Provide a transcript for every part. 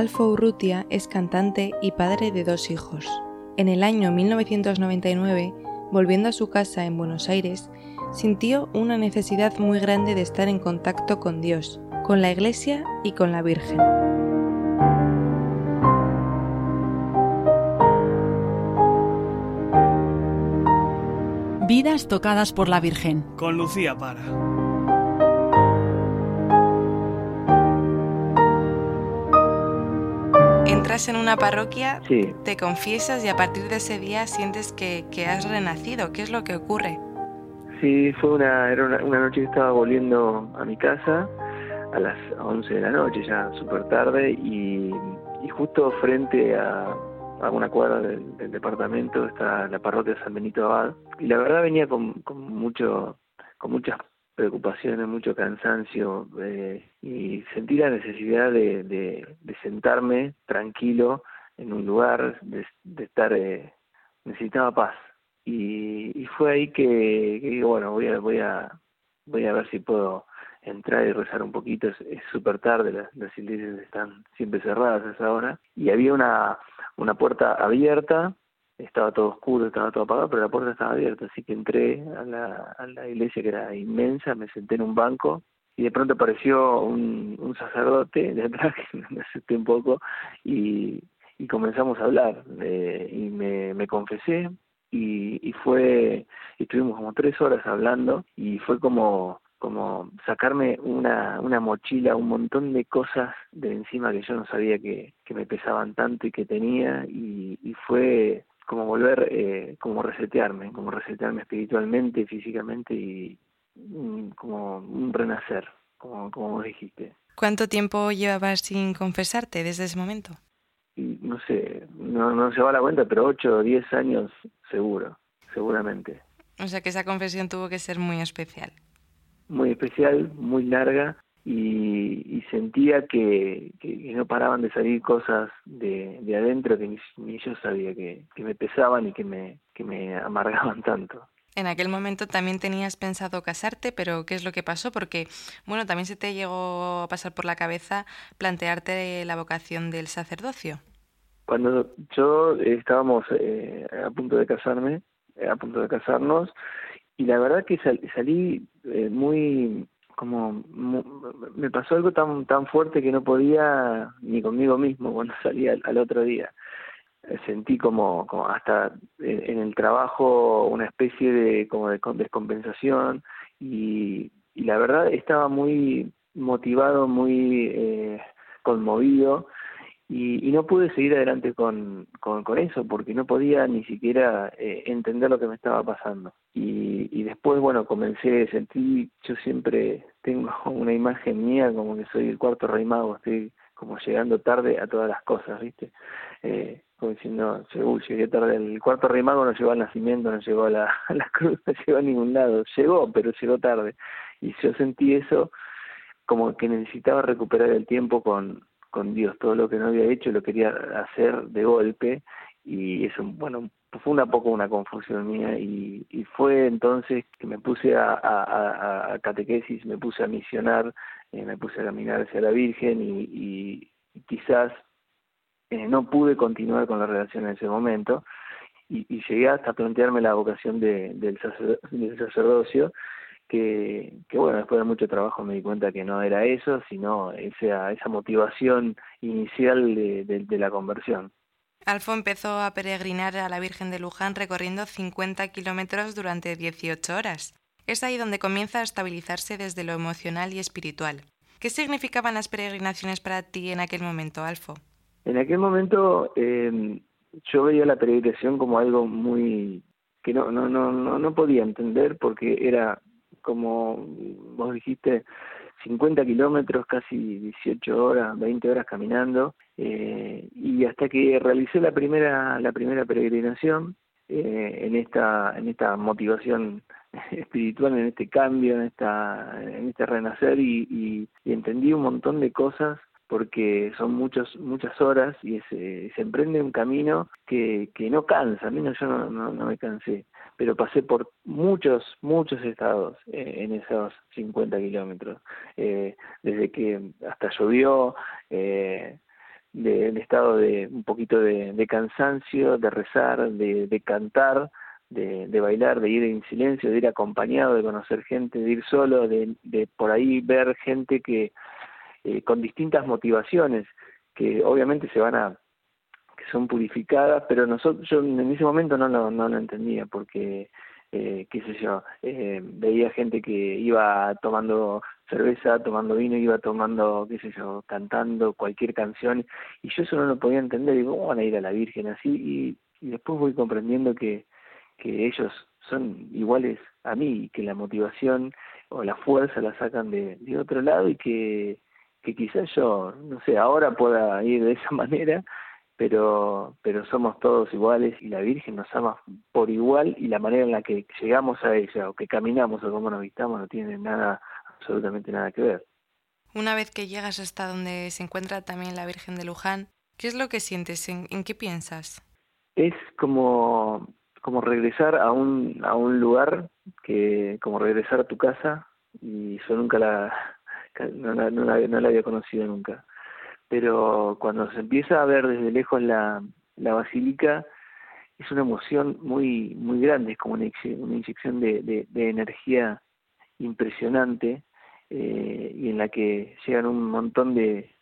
Alfo Urrutia es cantante y padre de dos hijos. En el año 1999, volviendo a su casa en Buenos Aires, sintió una necesidad muy grande de estar en contacto con Dios, con la Iglesia y con la Virgen. Vidas tocadas por la Virgen. Con Lucía Para. Entras en una parroquia, te confiesas y a partir de ese día sientes que, has renacido. ¿Qué es lo que ocurre? Sí, fue una, era una, noche que estaba volviendo a mi casa a las 11 de la noche, ya súper tarde, y, justo frente a, a una cuadra del, departamento está la parroquia de San Benito Abad. Y la verdad venía con, con mucho con muchas preocupaciones, mucho cansancio eh, y sentí la necesidad de, de, sentarme tranquilo en un lugar, de, estar, eh, necesitaba paz. Y, fue ahí que, que, bueno, voy a, voy a, voy a ver si puedo entrar y rezar un poquito. Es súper tarde, las, las, iglesias están siempre cerradas a esa hora. Y había una, una puerta abierta estaba todo oscuro, estaba todo apagado, pero la puerta estaba abierta, así que entré a la, a la iglesia que era inmensa, me senté en un banco y de pronto apareció un, un sacerdote de atrás que me asusté un poco y, y comenzamos a hablar eh, y me, me confesé y, y fue, y estuvimos como tres horas hablando y fue como como sacarme una, una mochila, un montón de cosas de encima que yo no sabía que, que me pesaban tanto y que tenía y, y fue como volver, eh, como resetearme, como resetearme espiritualmente, físicamente y mm, como un renacer, como, como dijiste. ¿Cuánto tiempo llevabas sin confesarte desde ese momento? Y, no sé, no, no se va la cuenta, pero 8 o 10 años seguro, seguramente. O sea que esa confesión tuvo que ser muy especial. Muy especial, muy larga y, sentía que, no paraban de salir cosas de, de adentro que ni, yo sabía que, me pesaban y que me, que me amargaban tanto. En aquel momento también tenías pensado casarte, pero ¿qué es lo que pasó? Porque, bueno, también se te llegó a pasar por la cabeza plantearte la vocación del sacerdocio. Cuando yo estábamos eh, a punto de casarme, a punto de casarnos, y la verdad que salí eh, muy como me pasó algo tan tan fuerte que no podía ni conmigo mismo cuando salí al, otro día. Eh, sentí como, como hasta en, el trabajo una especie de como de descompensación y, y la verdad estaba muy motivado muy eh, conmovido y, no pude seguir adelante con, con, eso porque no podía ni siquiera eh, entender lo que me estaba pasando. Y, y después, bueno, comencé, sentí, yo siempre tengo una imagen mía como que soy el cuarto rey mago, estoy como llegando tarde a todas las cosas, ¿viste? Eh, como diciendo, uy, llegué tarde, el cuarto rey mago no llegó al nacimiento, no llegó a la cruz, no llegó a ningún lado, llegó, pero llegó tarde. Y yo sentí eso como que necesitaba recuperar el tiempo con, con Dios, todo lo que no había hecho lo quería hacer de golpe y eso, bueno, fue una poco una confusión mía y, y fue entonces que me puse a, catequesis, me puse a misionar, eh, me puse a caminar hacia la Virgen y, y, quizás eh, no pude continuar con la relación en ese momento y, y llegué hasta plantearme la vocación de, del, del sacerdocio que, que bueno, después de mucho trabajo me di cuenta que no era eso, sino esa, esa motivación inicial de, de, la conversión. Alfo empezó a peregrinar a la Virgen de Luján recorriendo 50 kilómetros durante 18 horas. Es ahí donde comienza a estabilizarse desde lo emocional y espiritual. ¿Qué significaban las peregrinaciones para ti en aquel momento, Alfo? En aquel momento eh, yo veía la peregrinación como algo muy que no, no, no, no, no podía entender porque era como vos dijiste, 50 kilómetros, casi 18 horas, 20 horas caminando, eh, y hasta que realicé la primera, la primera peregrinación, eh, en esta, en esta motivación espiritual, en este cambio, en esta, en este renacer y, entendí un montón de cosas porque son muchos, muchas horas y se, se emprende un camino que, que no cansa, a mí no, yo no, no, me cansé, pero pasé por muchos, muchos estados eh, en esos 50 kilómetros, eh, desde que hasta llovió, eh, de, estado de un poquito de, cansancio, de rezar, de, cantar, de, bailar, de ir en silencio, de ir acompañado, de conocer gente, de ir solo, de, por ahí ver gente que eh, con distintas motivaciones, que obviamente se van a son purificadas, pero nosotros yo en ese momento no lo, no lo entendía porque eh, qué sé yo, eh, veía gente que iba tomando cerveza, tomando vino, iba tomando, qué sé yo, cantando cualquier canción, y yo eso no lo podía entender, digo, ¿cómo van a ir a la Virgen así? Y, y después voy comprendiendo que, que ellos son iguales a mí, y que la motivación o la fuerza la sacan de, de otro lado y que, que quizás yo, no sé, ahora pueda ir de esa manera, pero, pero somos todos iguales y la Virgen nos ama por igual y la manera en la que llegamos a ella o que caminamos o cómo nos vistamos no tiene nada, absolutamente nada que ver. Una vez que llegas hasta donde se encuentra también la Virgen de Luján, ¿qué es lo que sientes? ¿En, qué piensas? Es como, como regresar a un, a un lugar que, como regresar a tu casa y yo nunca la, no, no, no la había conocido nunca pero cuando se empieza a ver desde lejos la, la basílica es una emoción muy muy grande, es como una, una inyección de, de, energía impresionante eh, y en la que llegan un montón de,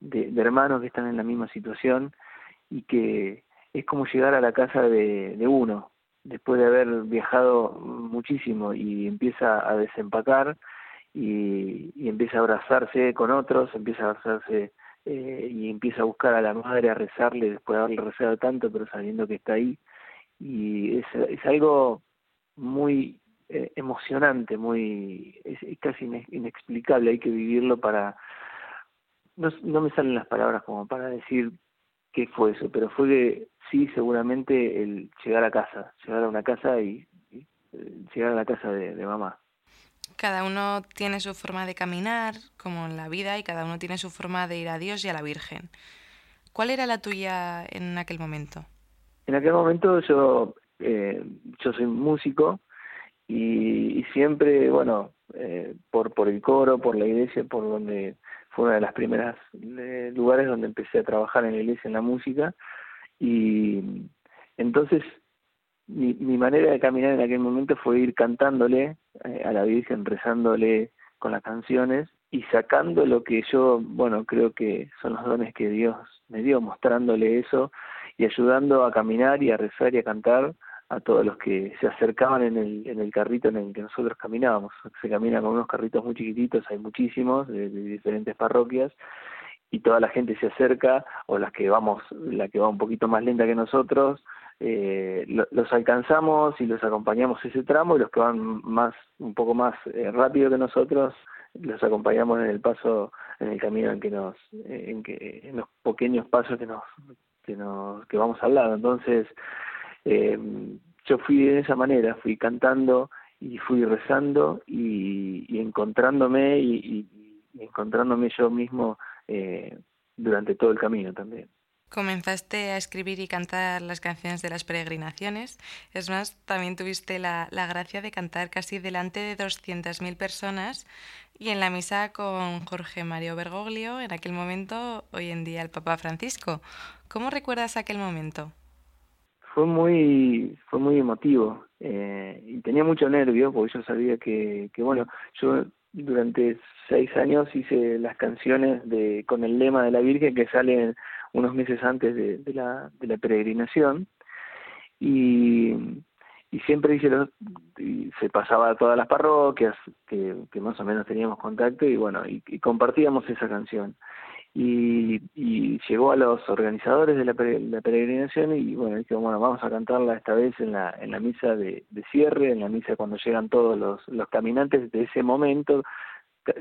de, hermanos que están en la misma situación y que es como llegar a la casa de, de uno después de haber viajado muchísimo y empieza a desempacar y, y empieza a abrazarse con otros, empieza a abrazarse eh, y empieza a buscar a la madre, a rezarle después de haberle rezado tanto, pero sabiendo que está ahí. Y es, es algo muy eh, emocionante, muy es, casi inexplicable, hay que vivirlo para... No, no me salen las palabras como para decir qué fue eso, pero fue que sí, seguramente el llegar a casa, llegar a una casa y, eh, llegar a la casa de mamá. Cada uno tiene su forma de caminar, como en la vida, y cada uno tiene su forma de ir a Dios y a la Virgen. ¿Cuál era la tuya en aquel momento? En aquel momento yo, eh, yo soy músico y, siempre, bueno, eh, por, por el coro, por la iglesia, por donde fue una de las primeras eh, lugares donde empecé a trabajar en la iglesia en la música y entonces mi, mi manera de caminar en aquel momento fue ir cantándole eh, a la Virgen, rezándole con las canciones y sacando lo que yo, bueno, creo que son los dones que Dios me dio, mostrándole eso y ayudando a caminar y a rezar y a cantar a todos los que se acercaban en el, en el carrito en el que nosotros caminábamos. Se camina con unos carritos muy chiquititos, hay muchísimos, de, de diferentes parroquias, y toda la gente se acerca, o las que vamos, la que va un poquito más lenta que nosotros, eh, los alcanzamos y los acompañamos ese tramo y los que van más un poco más eh, rápido que nosotros los acompañamos en el paso en el camino en que nos en que en los pequeños pasos que nos que nos que vamos al lado. Entonces eh, yo fui de esa manera fui cantando y fui rezando y, encontrándome y, y, encontrándome yo mismo eh, durante todo el camino también Comenzaste a escribir y cantar las canciones de las peregrinaciones. Es más, también tuviste la, la gracia de cantar casi delante de 200.000 personas y en la misa con Jorge Mario Bergoglio, en aquel momento, hoy en día el Papa Francisco. ¿Cómo recuerdas aquel momento? Fue muy, fue muy emotivo eh, y tenía mucho nervio porque yo sabía que, que, bueno, yo durante seis años hice las canciones de con el lema de la Virgen que salen unos meses antes de, la, de la peregrinación y, siempre hice y se pasaba a todas las parroquias que, más o menos teníamos contacto y bueno y, compartíamos esa canción y, y llegó a los organizadores de la, peregrinación y bueno dijimos bueno vamos a cantarla esta vez en la en la misa de, de cierre en la misa cuando llegan todos los los caminantes de ese momento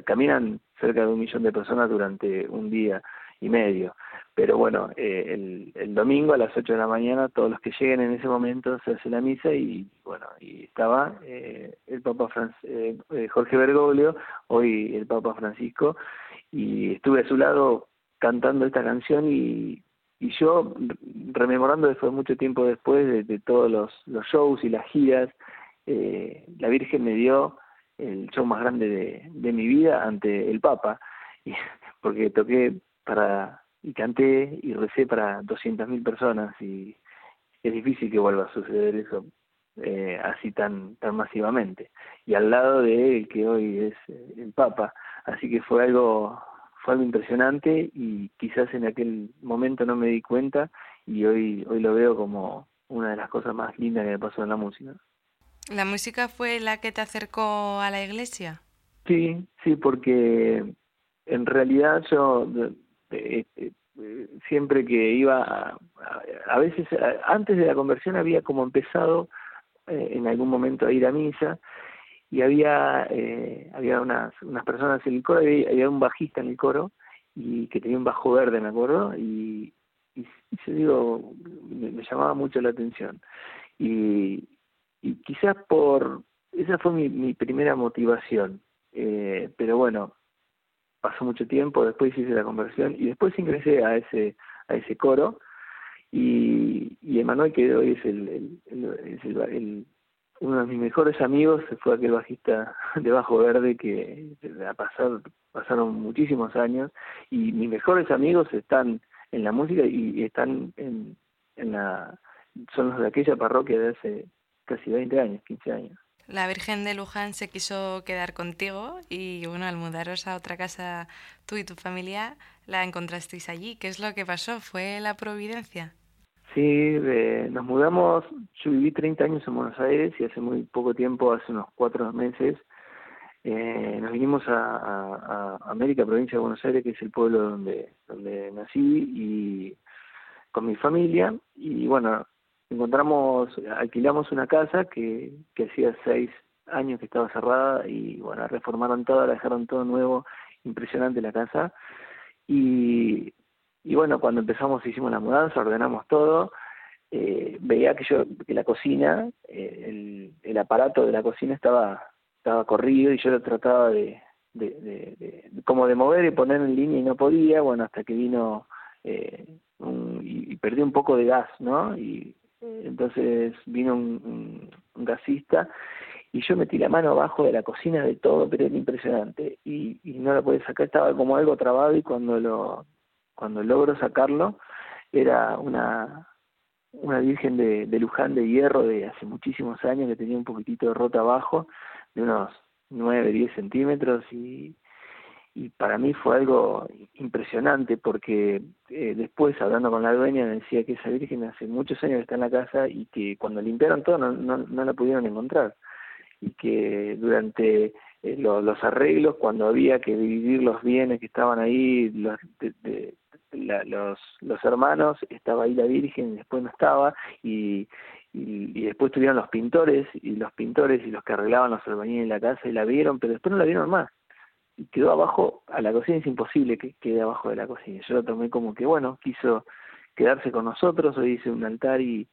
caminan cerca de un millón de personas durante un día y medio. Pero bueno, eh, el, el domingo a las 8 de la mañana, todos los que lleguen en ese momento se hace la misa y bueno, y estaba eh, el Papa eh, eh, Jorge Bergoglio, hoy el Papa Francisco, y estuve a su lado cantando esta canción y, y yo rememorando después mucho tiempo después de, de todos los, los shows y las giras, eh, la Virgen me dio el show más grande de, de mi vida ante el Papa, y, porque toqué para y canté y recé para 200.000 personas y es difícil que vuelva a suceder eso eh, así tan tan masivamente y al lado de él que hoy es eh, el Papa así que fue algo fue algo impresionante y quizás en aquel momento no me di cuenta y hoy hoy lo veo como una de las cosas más lindas que me pasó en la música. ¿La música fue la que te acercó a la iglesia? Sí, sí, porque en realidad yo eh, eh, siempre que iba, a, a, veces antes de la conversión había como empezado eh, en algún momento a ir a misa y había eh, había unas unas personas en el coro y había un bajista en el coro y que tenía un bajo verde me acuerdo y y, yo digo me, me, llamaba mucho la atención. Y y quizás por esa fue mi, mi primera motivación eh, pero bueno pasó mucho tiempo después hice la conversión y después ingresé a ese a ese coro y, y Emanuel que hoy es el, el, el, es el, uno de mis mejores amigos fue aquel bajista de Bajo Verde que a pasar pasaron muchísimos años y mis mejores amigos están en la música y están en, en la son los de aquella parroquia de hace casi 20 años, 15 años. La Virgen de Luján se quiso quedar contigo y bueno, al mudaros a otra casa tú y tu familia la encontrasteis allí. ¿Qué es lo que pasó? ¿Fue la providencia? Sí, eh, nos mudamos, yo viví 30 años en Buenos Aires y hace muy poco tiempo, hace unos cuatro meses, eh, nos vinimos a, a, a, América, provincia de Buenos Aires, que es el pueblo donde, donde nací, y con mi familia, y bueno, encontramos, alquilamos una casa que, que hacía seis años que estaba cerrada, y bueno, reformaron toda, la dejaron todo nuevo, impresionante la casa, y y bueno, cuando empezamos hicimos la mudanza, ordenamos todo, eh, veía que yo que la cocina, eh, el, el aparato de la cocina estaba estaba corrido y yo lo trataba de, de, de, de, como de mover y poner en línea y no podía, bueno, hasta que vino eh, un, y, y perdí un poco de gas, ¿no? Y entonces vino un, gasista y yo metí la mano abajo de la cocina de todo, pero era impresionante. Y, no la podía sacar, estaba como algo trabado y cuando lo cuando logro sacarlo, era una, una virgen de, de Luján de hierro de hace muchísimos años que tenía un poquitito de rota abajo, de unos 9, 10 centímetros y, y para mí fue algo impresionante porque eh, después hablando con la dueña me decía que esa virgen hace muchos años está en la casa y que cuando limpiaron todo no, no, no la pudieron encontrar y que durante eh, lo, los arreglos cuando había que dividir los bienes que estaban ahí los, de, la, los, los hermanos, estaba ahí la Virgen, después no estaba, y, y, y, después tuvieron los pintores, y los pintores y los que arreglaban los albañiles en la casa, y la vieron, pero después no la vieron más. Y quedó abajo, a la cocina es imposible que quede abajo de la cocina. Yo lo tomé como que, bueno, quiso quedarse con nosotros, hoy hice un altar y,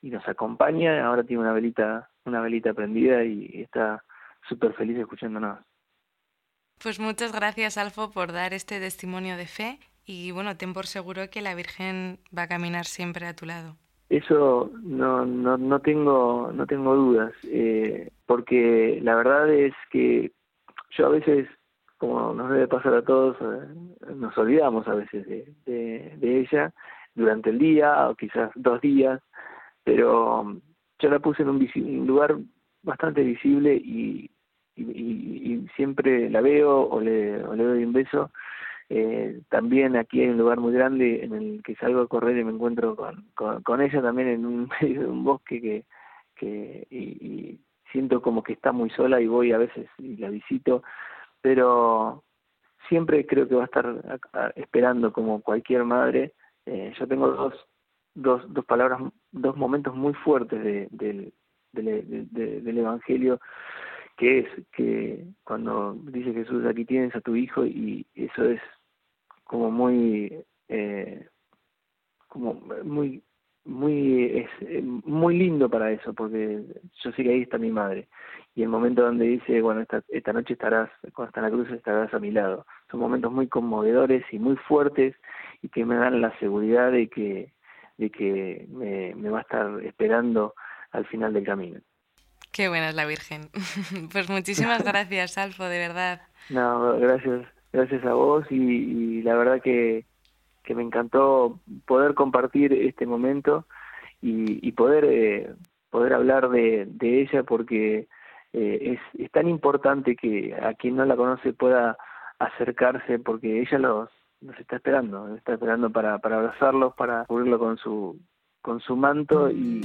y nos acompaña, ahora tiene una velita, una velita prendida y, y está súper feliz escuchándonos. Pues muchas gracias, Alfo, por dar este testimonio de fe y bueno, ten por seguro que la Virgen va a caminar siempre a tu lado. Eso no, no, no tengo, no tengo dudas, eh, porque la verdad es que yo a veces, como nos debe pasar a todos, eh, nos olvidamos a veces de, de, ella durante el día o quizás dos días, pero yo la puse en un, lugar bastante visible y, y, y, y, siempre la veo o le, o le doy un beso. Eh, también aquí hay un lugar muy grande en el que salgo a correr y me encuentro con, con, con ella también en un medio de un bosque que, que y, y siento como que está muy sola y voy a veces y la visito, pero siempre creo que va a estar esperando como cualquier madre. Eh, yo tengo dos, dos, dos palabras, dos momentos muy fuertes de del Evangelio que es que cuando dice Jesús aquí tienes a tu hijo y eso es como muy eh, como muy muy es eh, muy lindo para eso porque yo sé que ahí está mi madre y el momento donde dice bueno esta esta noche estarás cuando está en la cruz estarás a mi lado son momentos muy conmovedores y muy fuertes y que me dan la seguridad de que de que me, me va a estar esperando al final del camino. Qué buena es la Virgen. Pues muchísimas gracias Alfo de verdad. No gracias gracias a vos y, y la verdad que, que me encantó poder compartir este momento y, y poder eh, poder hablar de, de ella porque eh, es, es tan importante que a quien no la conoce pueda acercarse porque ella los, los está esperando, está esperando para, para abrazarlos, para cubrirlo con su con su manto y,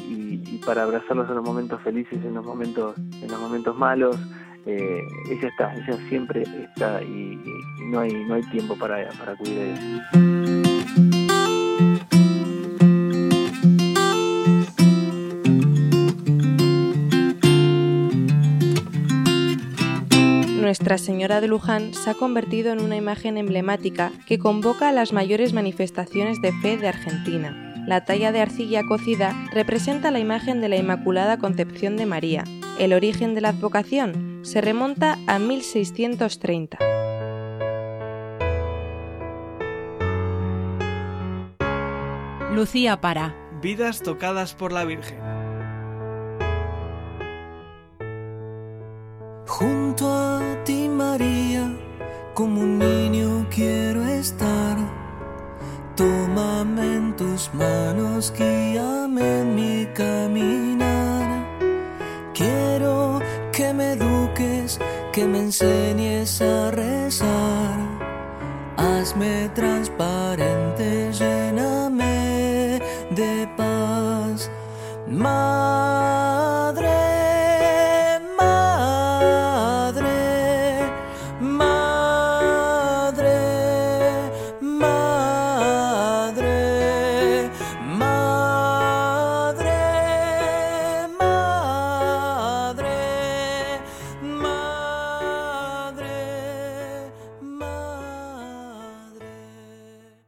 y, para abrazarlos en los momentos felices, en los momentos, en los momentos malos. Eh, ella está, ella siempre está y, no hay no hay tiempo para, para cuidar ella. Nuestra Señora de Luján se ha convertido en una imagen emblemática que convoca a las mayores manifestaciones de fe de Argentina. La talla de arcilla cocida representa la imagen de la Inmaculada Concepción de María. El origen de la advocación se remonta a 1630. Lucía para. Vidas tocadas por la Virgen. me transparente.